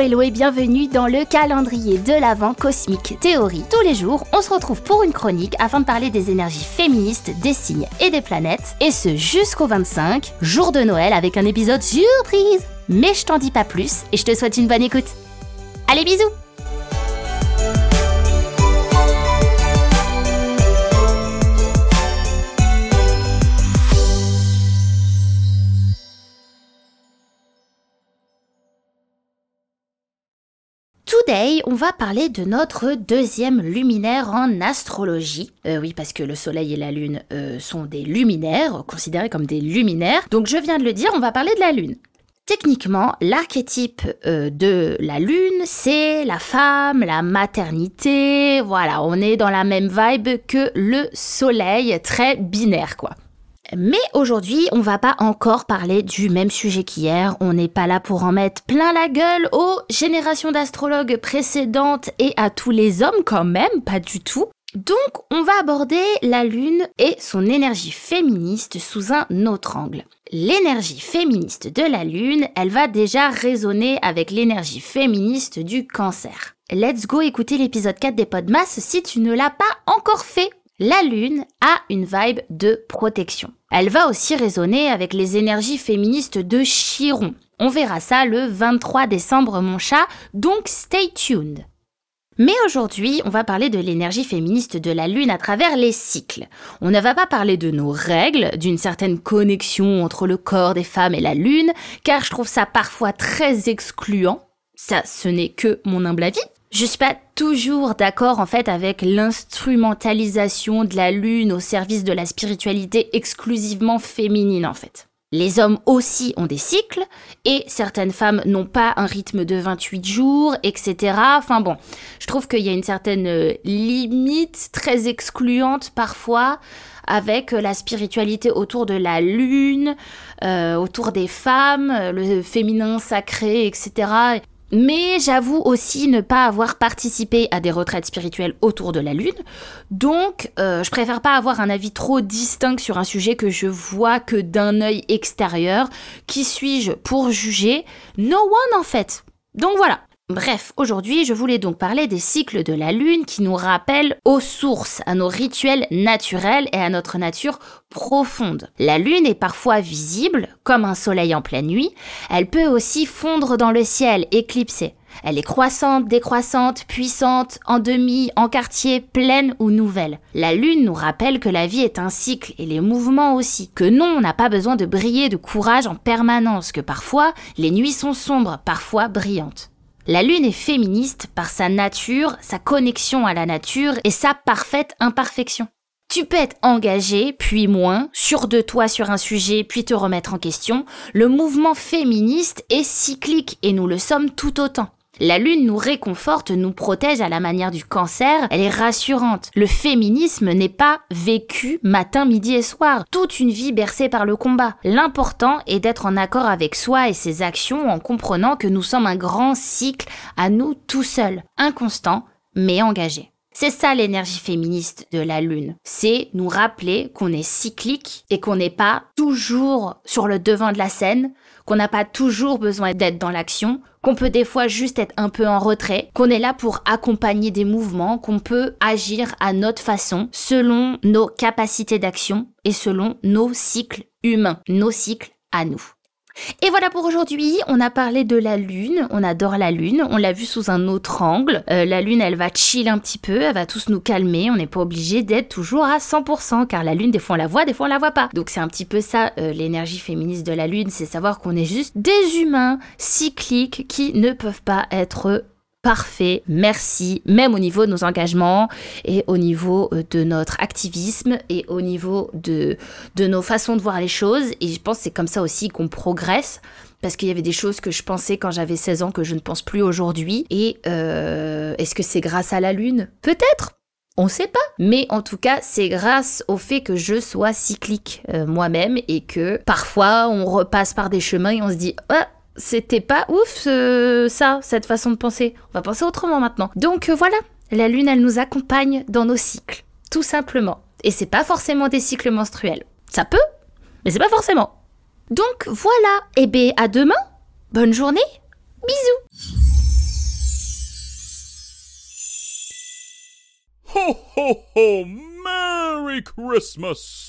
Hello et bienvenue dans le calendrier de l'Avent Cosmique Théorie. Tous les jours, on se retrouve pour une chronique afin de parler des énergies féministes, des signes et des planètes. Et ce jusqu'au 25, jour de Noël avec un épisode surprise. Mais je t'en dis pas plus et je te souhaite une bonne écoute. Allez bisous On va parler de notre deuxième luminaire en astrologie. Euh, oui, parce que le Soleil et la Lune euh, sont des luminaires, considérés comme des luminaires. Donc je viens de le dire, on va parler de la Lune. Techniquement, l'archétype euh, de la Lune, c'est la femme, la maternité. Voilà, on est dans la même vibe que le Soleil, très binaire quoi. Mais aujourd'hui, on va pas encore parler du même sujet qu'hier. On n'est pas là pour en mettre plein la gueule aux générations d'astrologues précédentes et à tous les hommes quand même, pas du tout. Donc, on va aborder la Lune et son énergie féministe sous un autre angle. L'énergie féministe de la Lune, elle va déjà résonner avec l'énergie féministe du cancer. Let's go écouter l'épisode 4 des Podmas si tu ne l'as pas encore fait. La Lune a une vibe de protection. Elle va aussi résonner avec les énergies féministes de Chiron. On verra ça le 23 décembre mon chat, donc stay tuned. Mais aujourd'hui, on va parler de l'énergie féministe de la Lune à travers les cycles. On ne va pas parler de nos règles, d'une certaine connexion entre le corps des femmes et la Lune, car je trouve ça parfois très excluant. Ça, ce n'est que mon humble avis. Je suis pas toujours d'accord en fait avec l'instrumentalisation de la lune au service de la spiritualité exclusivement féminine en fait. Les hommes aussi ont des cycles et certaines femmes n'ont pas un rythme de 28 jours, etc. Enfin bon, je trouve qu'il y a une certaine euh, limite très excluante parfois avec la spiritualité autour de la lune, euh, autour des femmes, le féminin sacré, etc. Mais j'avoue aussi ne pas avoir participé à des retraites spirituelles autour de la Lune. Donc, euh, je préfère pas avoir un avis trop distinct sur un sujet que je vois que d'un œil extérieur. Qui suis-je pour juger? No one en fait. Donc voilà. Bref, aujourd'hui, je voulais donc parler des cycles de la Lune qui nous rappellent aux sources, à nos rituels naturels et à notre nature profonde. La Lune est parfois visible, comme un soleil en pleine nuit. Elle peut aussi fondre dans le ciel, éclipser. Elle est croissante, décroissante, puissante, en demi, en quartier, pleine ou nouvelle. La Lune nous rappelle que la vie est un cycle et les mouvements aussi. Que non, on n'a pas besoin de briller de courage en permanence, que parfois les nuits sont sombres, parfois brillantes. La Lune est féministe par sa nature, sa connexion à la nature et sa parfaite imperfection. Tu peux être engagé, puis moins, sûr de toi sur un sujet, puis te remettre en question. Le mouvement féministe est cyclique et nous le sommes tout autant. La lune nous réconforte, nous protège à la manière du cancer, elle est rassurante. Le féminisme n'est pas vécu matin, midi et soir, toute une vie bercée par le combat. L'important est d'être en accord avec soi et ses actions en comprenant que nous sommes un grand cycle à nous tout seuls, inconstant mais engagé. C'est ça l'énergie féministe de la Lune. C'est nous rappeler qu'on est cyclique et qu'on n'est pas toujours sur le devant de la scène, qu'on n'a pas toujours besoin d'être dans l'action, qu'on peut des fois juste être un peu en retrait, qu'on est là pour accompagner des mouvements, qu'on peut agir à notre façon, selon nos capacités d'action et selon nos cycles humains, nos cycles à nous. Et voilà pour aujourd'hui, on a parlé de la lune, on adore la lune, on l'a vu sous un autre angle. Euh, la lune, elle va chill un petit peu, elle va tous nous calmer, on n'est pas obligé d'être toujours à 100%, car la lune, des fois on la voit, des fois on la voit pas. Donc c'est un petit peu ça, euh, l'énergie féministe de la lune, c'est savoir qu'on est juste des humains cycliques qui ne peuvent pas être parfait, merci, même au niveau de nos engagements et au niveau euh, de notre activisme et au niveau de, de nos façons de voir les choses. Et je pense que c'est comme ça aussi qu'on progresse. Parce qu'il y avait des choses que je pensais quand j'avais 16 ans que je ne pense plus aujourd'hui. Et euh, est-ce que c'est grâce à la Lune? Peut-être on sait pas. Mais en tout cas, c'est grâce au fait que je sois cyclique euh, moi-même et que parfois on repasse par des chemins et on se dit ah, c'était pas ouf ça, cette façon de penser. On va penser autrement maintenant. Donc euh, voilà, la lune elle nous accompagne dans nos cycles, tout simplement. Et c'est pas forcément des cycles menstruels. Ça peut, mais c'est pas forcément. Donc voilà, et eh bien à demain, bonne journée, bisous Ho ho ho, Merry Christmas